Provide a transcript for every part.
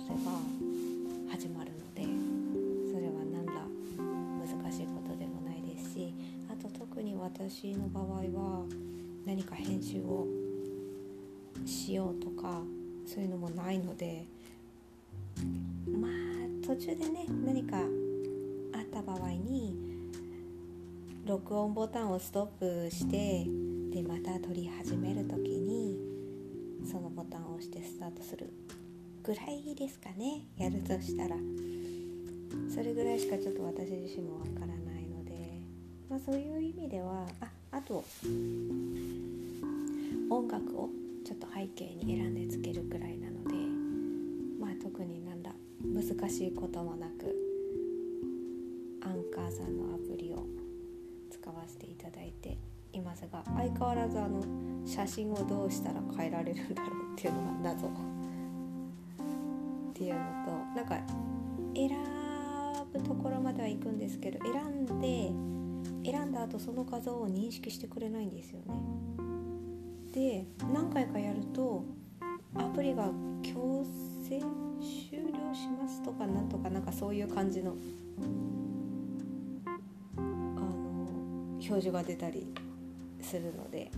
せば始まるのでそれは何ら難しいことでもないですしあと特に私の場合は何か編集をしようとかそういうのもないのでまあ途中でね何かあった場合に録音ボタンをストップしてでまた撮り始める時にそのボタンを押してスタートする。ぐらいですかねやるとしたら。それぐらいしかちょっと私自身もわからないので。まあそういう意味ではああと音楽をちょっと背景に選んでつけるくらいなので。まあ特になんだ難しいこともなくアンカーさんのアプリを使わせていただいていますが相変わらずあの写真をどうしたら変えられるんだろうっていうのが謎。っていうのとなんか選ぶところまでは行くんですけど選んで選んだ後その画像を認識してくれないんですよね。で何回かやるとアプリが強制終了しますとかなんとかなんかそういう感じのあの表示が出たりするので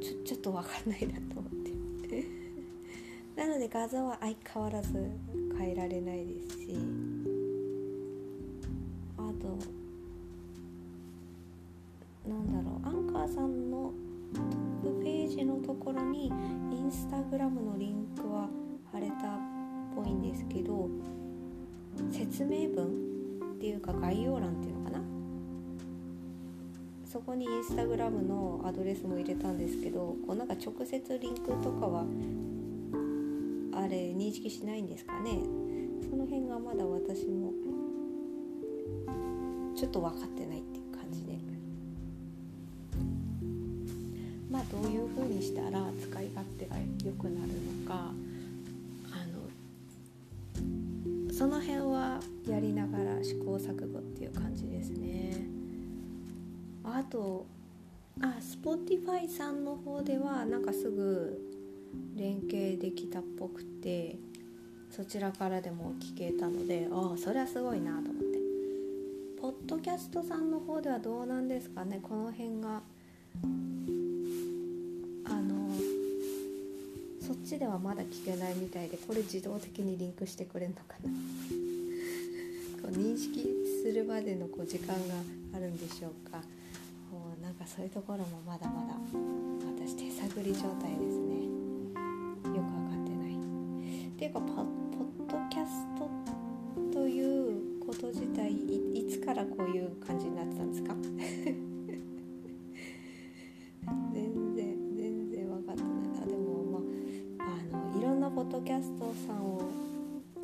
ちょちょっと分かんないなと思ってので画像は相変わらず変えられないですしあとなんだろうアンカーさんのトップページのところにインスタグラムのリンクは貼れたっぽいんですけど説明文っていうか概要欄っていうのかな？そこにインスタグラムのアドレスも入れたんですけどこうなんか直接リンクとかは認識しないんですかね。その辺がまだ私もちょっと分かってないっていう感じで。まあどういう風にしたら使い勝手が良くなるのかあのその辺はやりながら試行錯誤っていう感じですね。あとあ Spotify さんの方ではなんかすぐ連携できたっぽくてそちらからでも聞けたのでああそれはすごいなと思って。ポッドキャストさんの方ではどうなんですかね？この辺が。あのそっちではまだ聞けないみたいでこれ自動的にリンクしてくれるのかな？こう認識するまでのこう時間があるんでしょうか？もうなんかそういうところもまだまだ私手探り状態ですね。っていうかポッドキャストということ自体いつからこういう感じになってたんですか？全然全然分かってない。あでもまああのいろんなポッドキャストさんを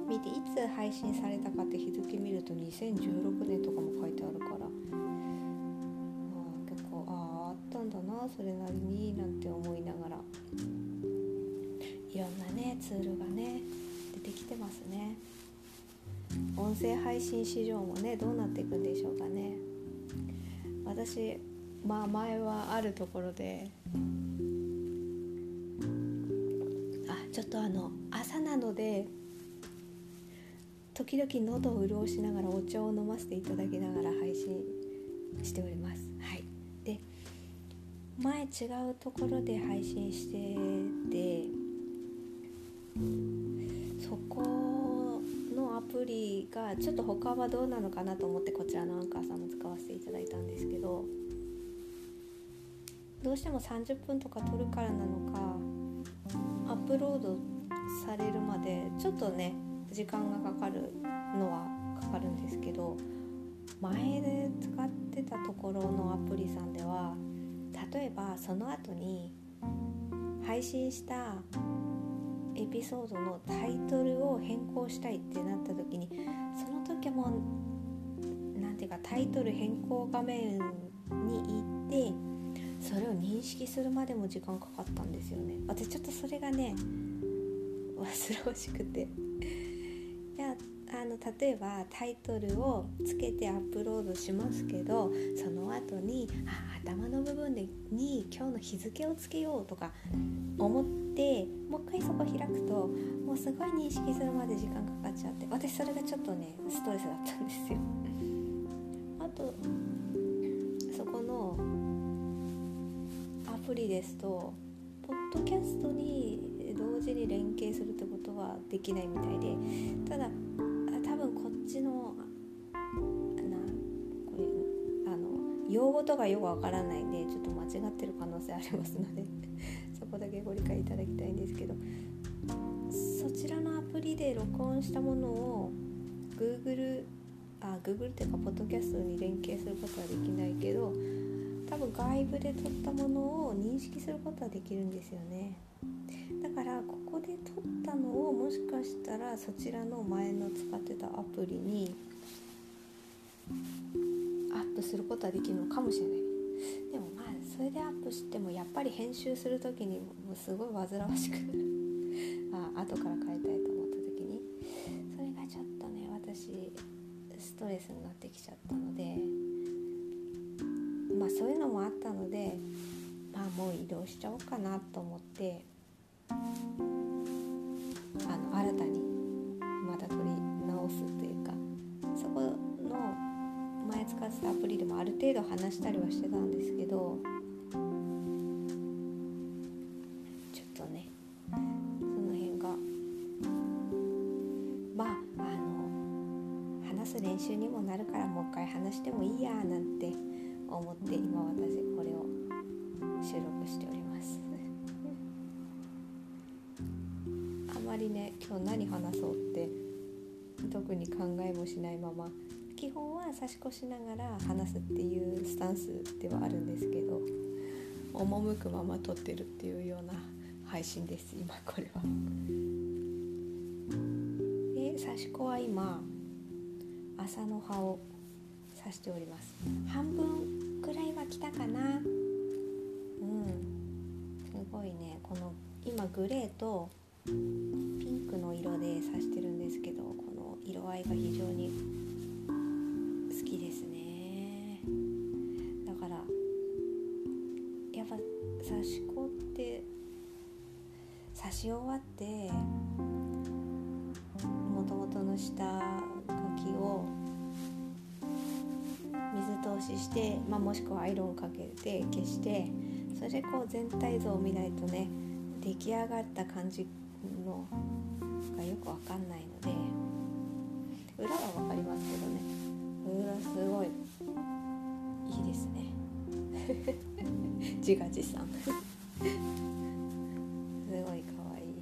見ていつ配信されたかって日付見ると2016年とかも書いてあるから、あ、結構あああったんだなそれなりになんて思いながら。いろんなねツールがね出てきてますね。音声配信市場もねどうなっていくんでしょうかね。私まあ前はあるところであちょっとあの朝なので時々喉を潤しながらお茶を飲ませていただきながら配信しております。はい。で前違うところで配信しててそこのアプリがちょっと他はどうなのかなと思ってこちらのアンカーさんも使わせていただいたんですけどどうしても30分とか撮るからなのかアップロードされるまでちょっとね時間がかかるのはかかるんですけど前で使ってたところのアプリさんでは例えばその後に配信したエピソードのタイトルを変更したいってなった時にその時も何ていうかタイトル変更画面に行ってそれを認識するまでも時間かかったんですよね。私ちょっとそれがね煩わしくて。いやあの例えばタイトルをつけてアップロードしますけどその後にあ頭の部分でに今日の日付をつけようとか思ってもう一回そこ開くともうすごい認識するまで時間かかっちゃって私それがちょっとねストレスだったんですよ。あとそこのアプリですとポッドキャストに同時に連携するってことはできないみたいでただ多分こっちのなこれあの用語とかよくわからないんでちょっと間違ってる可能性ありますのでそこだけご理解いただきたいんですけどそちらのアプリで録音したものを Google あ Google っていうかポッドキャストに連携することはできないけど多分外部で撮ったものを認識することはできるんですよね。だからここで撮ったのをもしかしたらそちらの前の使ってたアプリにアップすることはできるのかもしれない。でもまあそれでアップしてもやっぱり編集する時にもうすごい煩わしく あ後から変えたいと思った時にそれがちょっとね私ストレスになってきちゃったのでまあそういうのもあったのでまあもう移動しちゃおうかなと思ってあの新たにまた取り直すというかそこの前使ってたアプリでもある程度話したりはしてたんですけどなるからもう一回話してもいいやなんて思って今私これを収録しておりますあまりね今日何話そうって特に考えもしないまま基本は差し越しながら話すっていうスタンスではあるんですけど赴くまま撮ってるっていうような配信です今これは。で差し子は今朝の葉を刺しております。半分くらいは来たかな。うん。すごいね。この今グレーとピンクの色で刺してるんですけどこの色合いが非常に好きですね。だからやっぱ刺し子って刺し終わってもともとの下きを水通しして、まあ、もしくはアイロンかけて消してそれでこう全体像を見ないとね出来上がった感じのがよくわかんないので裏は分かりますけどね。裏すごい。いいですね。自画自賛。すごいかわいい。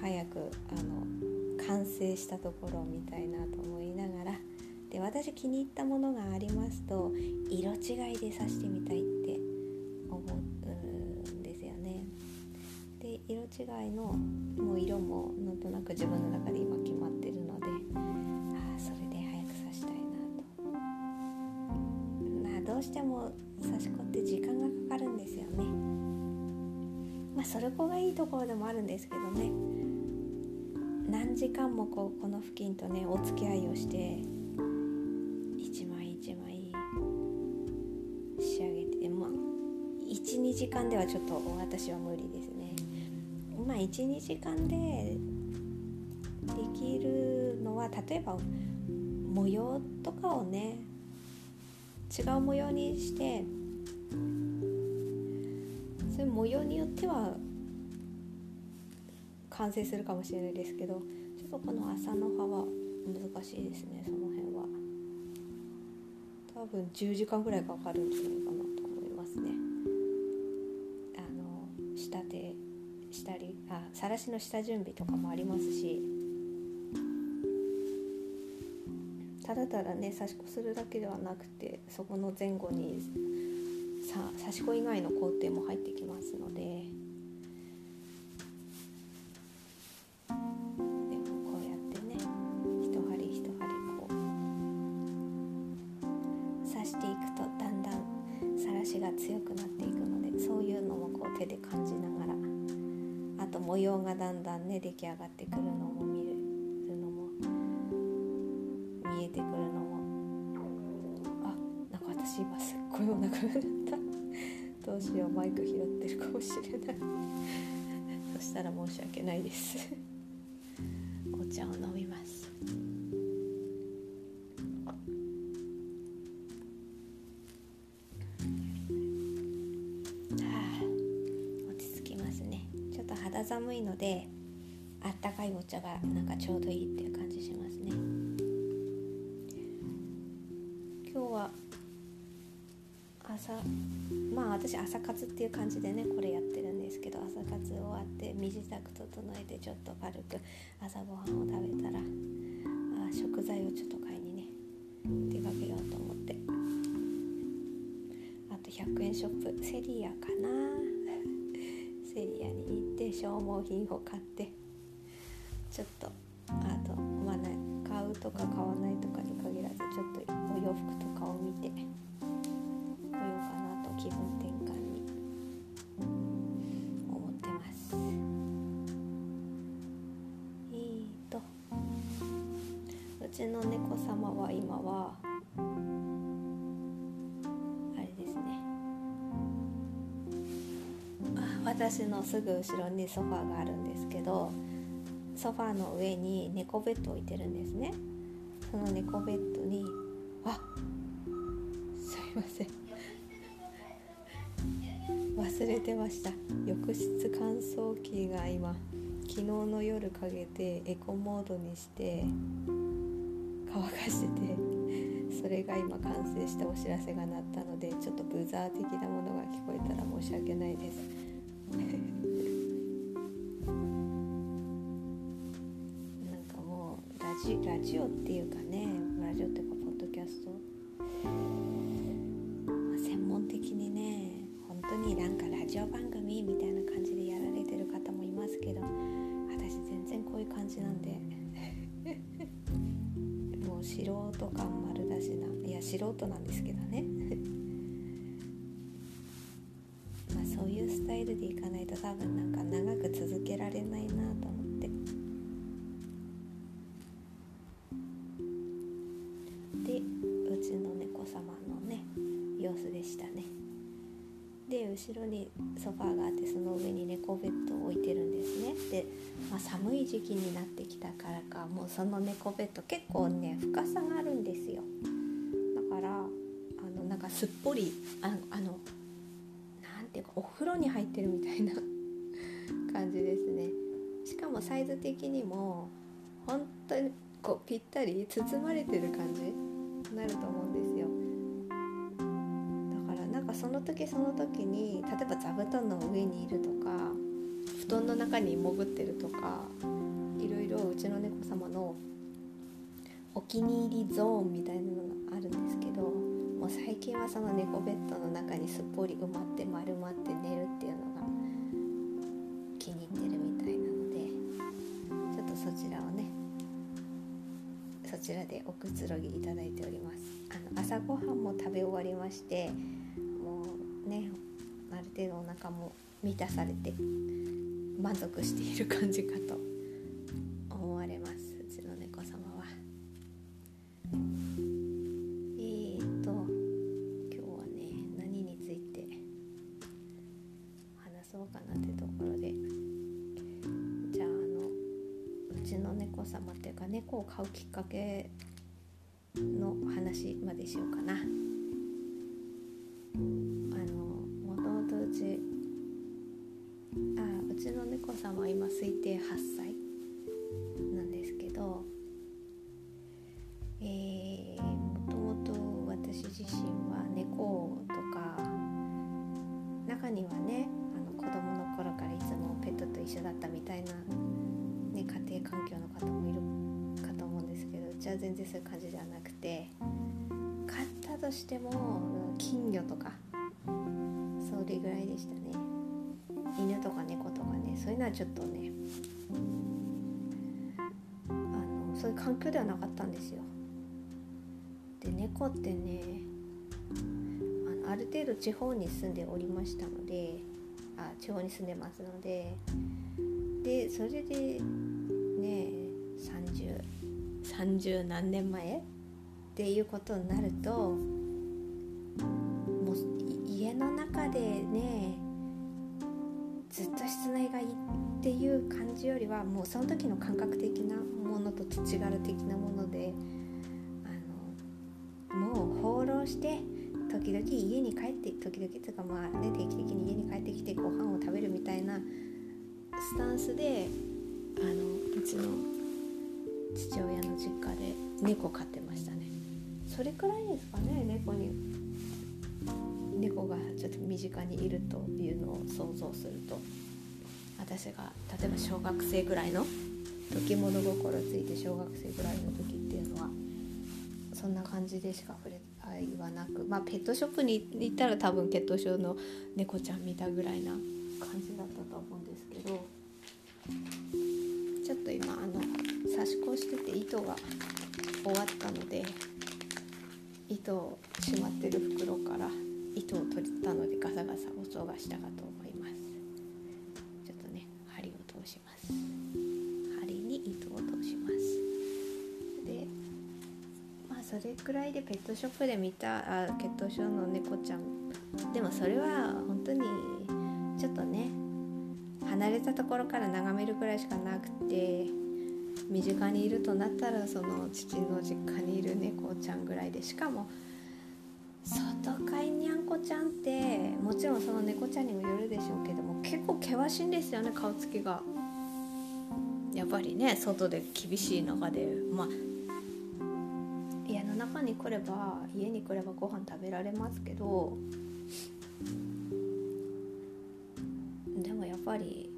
早くあの完成したところを見たいなと思いながらで私気に入ったものがありますと色違いで刺してみたいって思うんですよね。で色違いのもう色もなんとなく自分の中で今決まってるのでああそれで早く刺したいなと。まあどうしても刺し子って時間がかかるんですよね。まあそれこがいいところでもあるんですけどね。時間もこうこの付近とねお付き合いをして一枚一枚仕上げてまあ12時間ではちょっと私は無理ですね。まあ12時間でできるのは例えば模様とかをね違う模様にしてそういう模様によっては完成するかもしれないですけどちょっとこの朝の葉は難しいですねその辺は。多分10時間ぐらいかかるんじゃないかなと思いますね。あの仕立てしたりあさらしの下準備とかもありますし。ただただね差し子するだけではなくてそこの前後にさ差し子以外の工程も入ってきますので。模様がだんだんね出来上がってくるのも見るのも見えてくるのも。あなんか私今すっごいお腹が鳴った。どうしようマイク拾ってるかもしれない。そしたら申し訳ないです。お茶を飲みます。であったかいお茶がなんかちょうどいいっていう感じしますね。今日は朝まあ私朝活っていう感じでねこれやってるんですけど朝活終わって身支度整えてちょっと軽く朝ごはんを食べたらあ食材をちょっと買いにね出かけようと思って。あと100円ショップセリアかな。消耗品を買ってちょっとあとまあね買うとか買わないとかに限らずちょっとお洋服とかを見てこようかなと気分転換に思ってます。えーとうちの猫様は今は私のすぐ後ろにソファーがあるんですけどソファーの上に猫ベッド置いてるんですね。その猫ベッドにあすいません。忘れてました。浴室乾燥機が今昨日の夜かけてエコモードにして乾かしててそれが今完成してお知らせが鳴ったのでちょっとブザー的なものが聞こえたら申し訳ないです。なんかもうラジラジオっていうかねラジオっていうかポッドキャスト、まあ、専門的にね本当になんかラジオ番組みたいな感じでやられてる方もいますけど私全然こういう感じなんで。もう素人感丸出しないや素人なんですけどね。様子でしたね。で後ろにソファーがあってその上に猫ベッドを置いてるんですね。で、まあ、寒い時期になってきたからかもうその猫ベッド結構ね深さがあるんですよ。だからあのなんかすっぽりああのていうかお風呂に入ってるみたいな 感じですね。しかもサイズ的にも本当にこうぴったり包まれてる感じになると思うんですその時その時に例えば座布団の上にいるとか布団の中に潜ってるとかいろいろうちの猫様のお気に入りゾーンみたいなのがあるんですけどもう最近はその猫ベッドの中にすっぽり埋まって丸まって寝るっていうのが気に入ってるみたいなのでちょっとそちらをねそちらでおくつろぎいただいております。あの朝ごはんも食べ終わりましてねある程度お腹も満たされて満足している感じかと中にはねあの子供の頃からいつもペットと一緒だったみたいなね、家庭環境の方もいるかと思うんですけどうちは全然そういう感じではなくて買ったとしても金魚とかそれぐらいでしたね。犬とか猫とかねそういうのはちょっとねあのそういう環境ではなかったんですよ。で猫ってねある程度地方に住んでおりましたのであ地方に住んでますのででそれでね3030何年前っていうことになるともう家の中でねずっと室内がいいっていう感じよりはもうその時の感覚的なものと土地柄的なものであのもう放浪して時々家に帰って時々というかまあね定期的に家に帰ってきてご飯を食べるみたいなスタンスであのうちの父親の実家で猫飼ってましたね。それくらいですかね猫に猫がちょっと身近にいるというのを想像すると。私が例えば小学生ぐらいの時物心ついて小学生ぐらいの時っていうのはそんな感じでしか触れ合いはなくまあペットショップに行ったら多分血統症の猫ちゃん見たぐらいな感じだったと思うんですけどちょっと今あの差し子してて糸が終わったので糸をしまってる袋から糸を取ったのでガサガサ音がしたかと思います。ちょっとね針を通します。それくらいでペットショップで見たあ血統症の猫ちゃん。でもそれは本当にちょっとね離れたところから眺めるくらいしかなくて身近にいるとなったらその父の実家にいる猫ちゃんぐらいで。しかも外飼いにゃんこちゃんってもちろんその猫ちゃんにもよるでしょうけども結構険しいんですよね顔つきが。やっぱりね外で厳しい中でまあ家に来れば家に来ればご飯食べられますけどでもやっぱり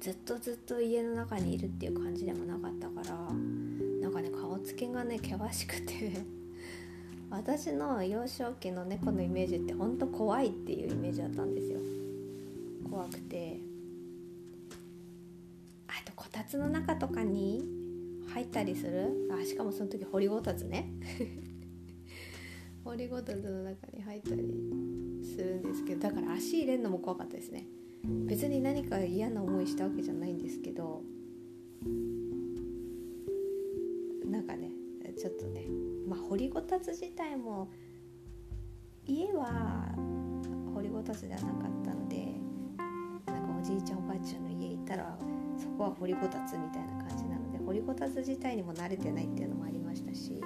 ずっとずっと家の中にいるっていう感じでもなかったからなんかね顔つきがね険しくて 私の幼少期の猫のイメージってほんと怖いっていうイメージだったんですよ。怖くて。あとこたつの中とかに入ったりする？あしかもその時掘りごたつね。掘りごたつの中に入ったりするんですけどだから足入れるのも怖かったですね。別に何か嫌な思いしたわけじゃないんですけどなんかねちょっとねまあ掘りごたつ自体も家は掘りごたつではなかったのでなんかおじいちゃんおばあちゃんの家行ったらそこは掘りごたつみたいな感じなの掘りごたつ自体にも慣れてないっていうのもありましたし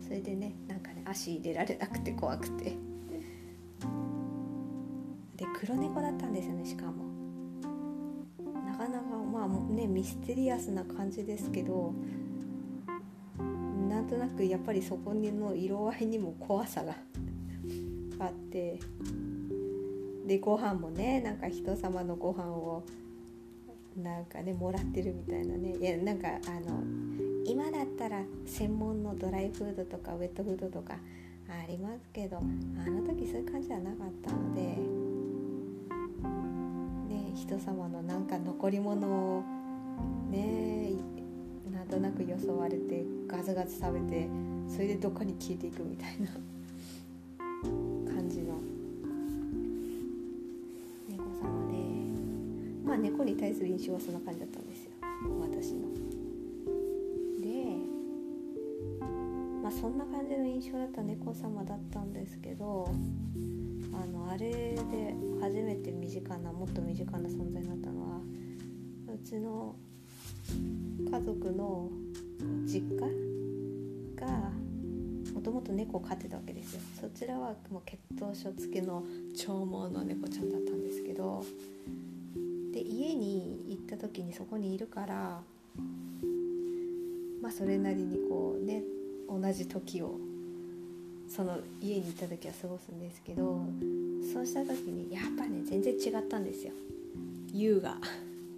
それでねなんかね足入れられなくて怖くて。で黒猫だったんですよねしかも。なかなかまあねミステリアスな感じですけどなんとなくやっぱりそこの色合いにも怖さがあって。でご飯もねなんか人様のご飯をなんかねもらってるみたいなね。いやなんかあの今だったら専門のドライフードとかウェットフードとかありますけどあの時そういう感じじゃなかったので、ね、人様のなんか残り物をねなんとなくよそわれてガツガツ食べてそれでどっかに消えていくみたいな。に対する印象はそんな感じだったんですよ私の。でまあそんな感じの印象だった猫様だったんですけどあのあれで初めて身近なもっと身近な存在になったのはうちの家族の実家がもともと猫を飼ってたわけですよそちらはもう血統書付きの長毛の猫ちゃんだったんですけど家に行った時にそこにいるからまあそれなりにこうね同じ時をその家に行った時は過ごすんですけどそうした時にやっぱね全然違ったんですよ。優雅。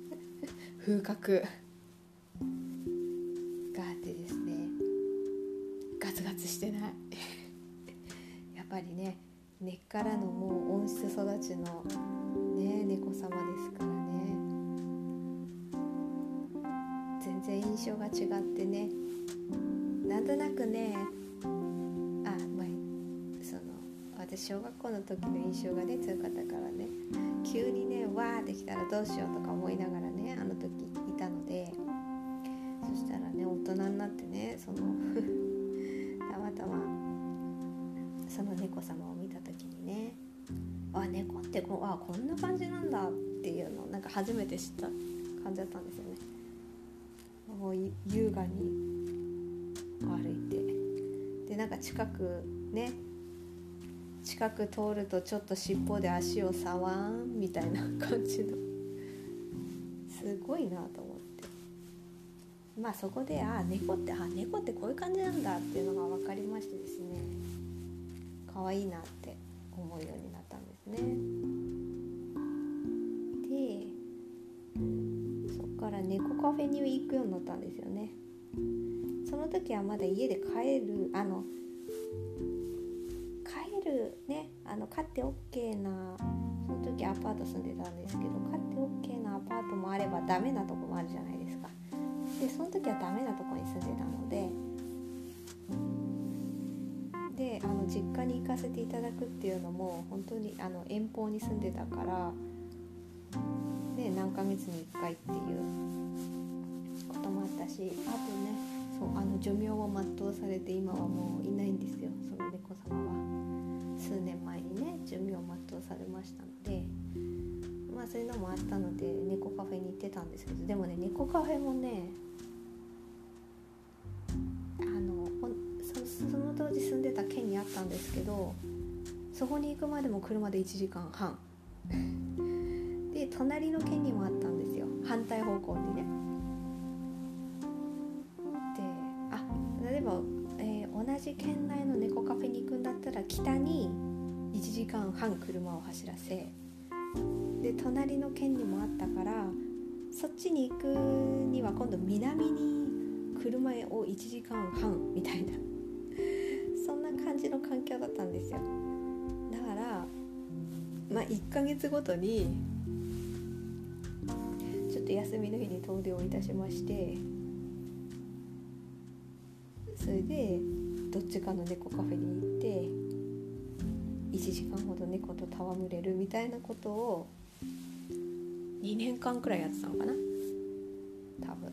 風格。があってですね。ガツガツしてない。やっぱりね根っからのもう温室育ちのね猫様ですから。然印象が違ってね。なんとなくねあまあその私小学校の時の印象がね強かったからね。急にねわーってきたらどうしようとか思いながらねあの時いたので。そしたらね大人になってねその たまたまその猫様を見た時にねあ猫ってこあこんな感じなんだっていうのをなんか初めて知った感じだったんですよね。優雅に歩いて。でなんか近くね近く通るとちょっと尻尾で足を触んみたいな感じの。すごいなと思って。まあそこであ猫ってあ猫ってこういう感じなんだっていうのが分かりましてですね。可愛いなって思うようになったんですね。から猫カフェに行くようになったんですよね。その時はまだ家で帰るあの帰るねあの飼って OK なその時アパート住んでたんですけど飼って OK なアパートもあればダメなとこもあるじゃないですか。でその時はダメなとこに住んでたのでであの実家に行かせていただくっていうのも本当にあの遠方に住んでたからで何ヶ月に1回っていうこともあったしあとねそうあの寿命を全うされて今はもういないんですよ。その猫様は。数年前にね寿命を全うされましたので。まあそういうのもあったので猫カフェに行ってたんですけどでもね猫カフェもねあのその当時住んでた県にあったんですけどそこに行くまでも車で1時間半。隣の県にもあったんですよ。反対方向にね。であ例えば、えー同じ県内の猫カフェに行くんだったら北に1時間半車を走らせで隣の県にもあったからそっちに行くには今度南に車を1時間半みたいな。そんな感じの環境だったんですよ。だからまあ1ヶ月ごとに休みの日に遠出をいたしましてそれでどっちかの猫カフェに行って1時間ほど猫と戯れるみたいなことを2年間くらいやってたのかな。多分。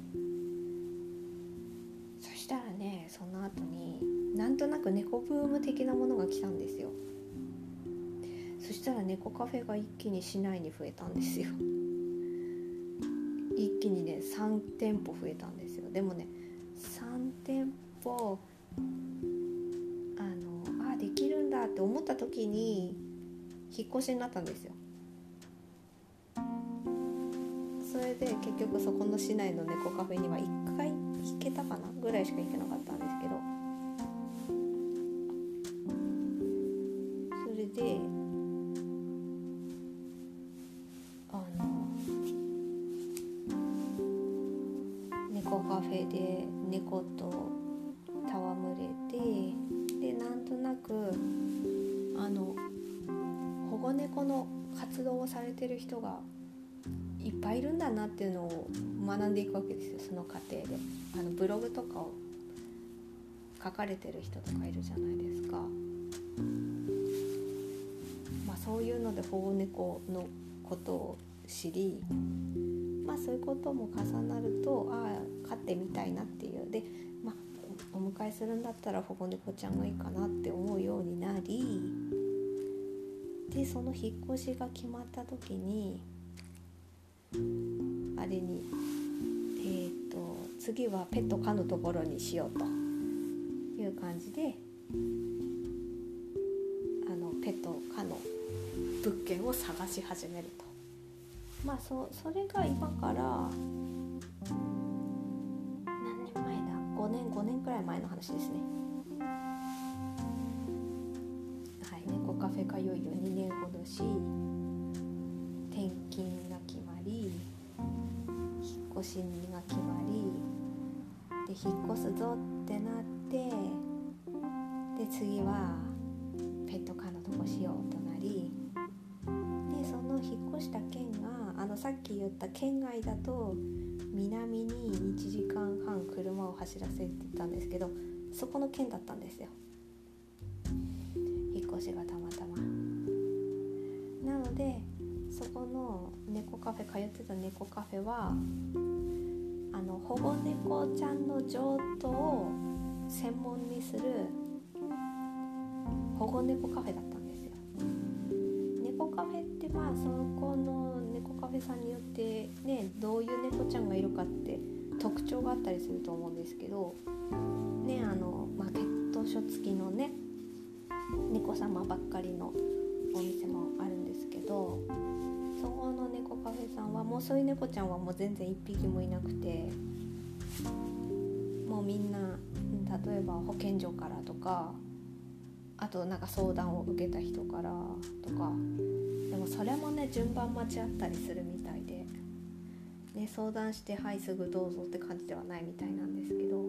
そしたらねその後になんとなく猫ブーム的なものが来たんですよ。そしたら猫カフェが一気に市内に増えたんですよ。気にね3店舗増えたんですよ。でもね3店舗あのあできるんだって思った時に引っ越しになったんですよ。それで結局そこの市内の猫カフェには1回行けたかなぐらいしか行けなかったェで猫と戯れてでなんとなくあの保護猫の活動をされてる人がいっぱいいるんだなっていうのを学んでいくわけですよその過程で。あのブログとかを書かれてる人とかいるじゃないですか、まあ、そういうので保護猫のことを知りまあそういうことも重なるとああ飼ってみたいなっていう。で、まあ、お迎えするんだったら保護猫ちゃんがいいかなって思うようになりでその引っ越しが決まった時にあれにえー、と次はペット可のところにしようと。いう感じであのペット可の物件を探し始めると。まあそそれが今から何年前だ？5年5年くらい前の話ですね。はい。猫カフェがいよ。いよ2年ほどし転勤が決まり引っ越しが決まりで引っ越すぞってなってで次はさっき言った県外だと南に1時間半車を走らせてたんですけどそこの県だったんですよ。引っ越しがたまたま。なのでそこの猫カフェ通ってた猫カフェはあの保護猫ちゃんの譲渡を専門にする保護猫カフェだったんですよ。猫カフェってまあそこのさんによってねどういう猫ちゃんがいるかって特徴があったりすると思うんですけどねあの、まあ、血統書付きのね猫様ばっかりのお店もあるんですけどそこの猫カフェさんはもうそういう猫ちゃんはもう全然1匹もいなくてもうみんな例えば保健所からとかあとなんか相談を受けた人からとかもそれもね順番待ちあったりするみたいで、ね、相談して「はいすぐどうぞ」って感じではないみたいなんですけど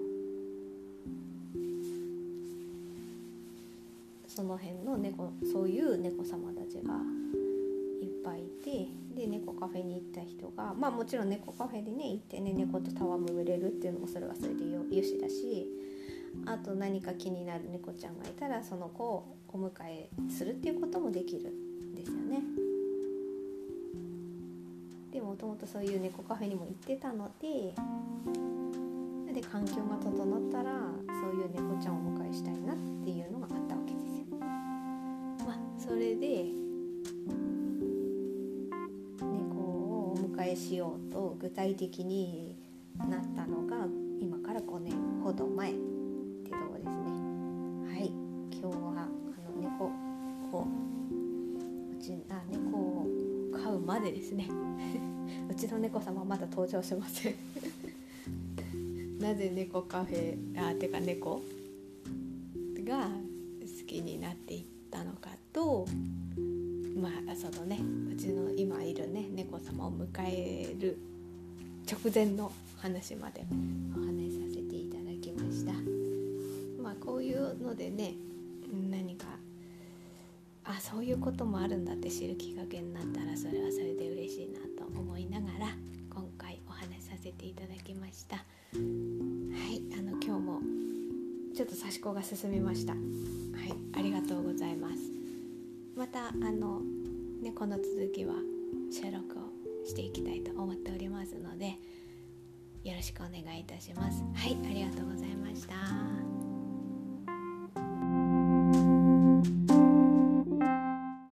その辺の猫そういう猫様たちがいっぱいいてで猫カフェに行った人がまあもちろん猫カフェでね行ってね猫と戯れるっていうのもそれはそれでよよしだしあと何か気になる猫ちゃんがいたらその子をお迎えするっていうこともできるんですよね。もともとそういう猫カフェにも行ってたのでで環境が整ったらそういう猫ちゃんをお迎えしたいなっていうのがあったわけですよ。まあそれで猫をお迎えしようと具体的になったのが今から5年ほど前ってとこですね。はい今日はあの猫をうちあ猫を飼うまでですねうちの猫様はまだ登場しません。なぜ猫カフェあてか猫？が好きになっていったのかとまあそのねうちの今いるね猫様を迎える直前の話までお話しさせていただきました。まあこういうのでね何かあそういうこともあるんだって知るきっかけになったらそれはそれで嬉しいなと思いながら今回お話しさせていただきました。はいあの今日もちょっと差し子が進みました。はいありがとうございます。またあのねこの続きは収録をしていきたいと思っておりますのでよろしくお願いいたします。はいありがとうございました。